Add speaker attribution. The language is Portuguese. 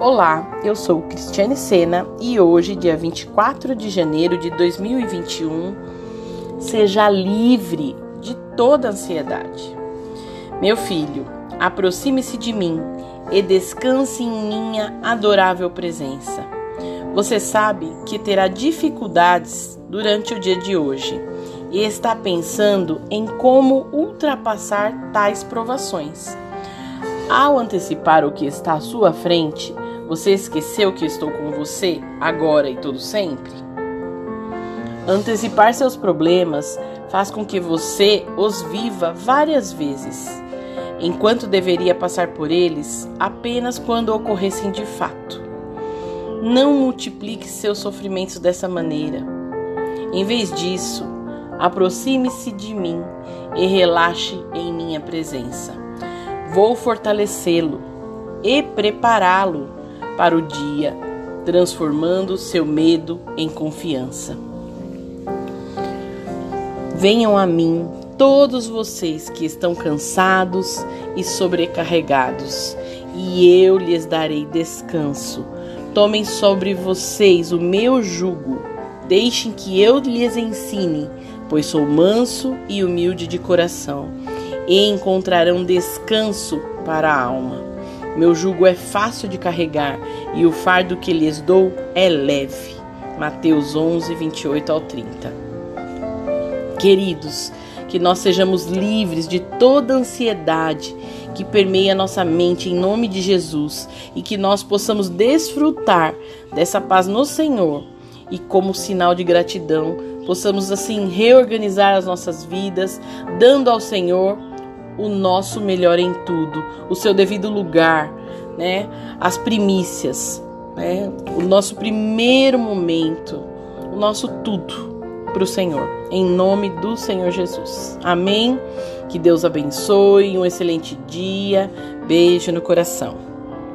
Speaker 1: Olá, eu sou Cristiane Sena e hoje, dia 24 de janeiro de 2021, seja livre de toda ansiedade. Meu filho, aproxime-se de mim e descanse em minha adorável presença. Você sabe que terá dificuldades durante o dia de hoje e está pensando em como ultrapassar tais provações. Ao antecipar o que está à sua frente, você esqueceu que estou com você agora e todo sempre? Antecipar seus problemas faz com que você os viva várias vezes, enquanto deveria passar por eles apenas quando ocorressem de fato. Não multiplique seus sofrimentos dessa maneira. Em vez disso, aproxime-se de mim e relaxe em minha presença. Vou fortalecê-lo e prepará-lo para o dia, transformando seu medo em confiança. Venham a mim todos vocês que estão cansados e sobrecarregados, e eu lhes darei descanso. Tomem sobre vocês o meu jugo, deixem que eu lhes ensine, pois sou manso e humilde de coração, e encontrarão descanso para a alma. Meu jugo é fácil de carregar e o fardo que lhes dou é leve. Mateus 11, 28 ao 30. Queridos, que nós sejamos livres de toda ansiedade que permeia nossa mente em nome de Jesus e que nós possamos desfrutar dessa paz no Senhor e como sinal de gratidão possamos assim reorganizar as nossas vidas, dando ao Senhor o nosso melhor em tudo, o seu devido lugar, né? As primícias, né? O nosso primeiro momento, o nosso tudo para o Senhor, em nome do Senhor Jesus. Amém. Que Deus abençoe, um excelente dia. Beijo no coração.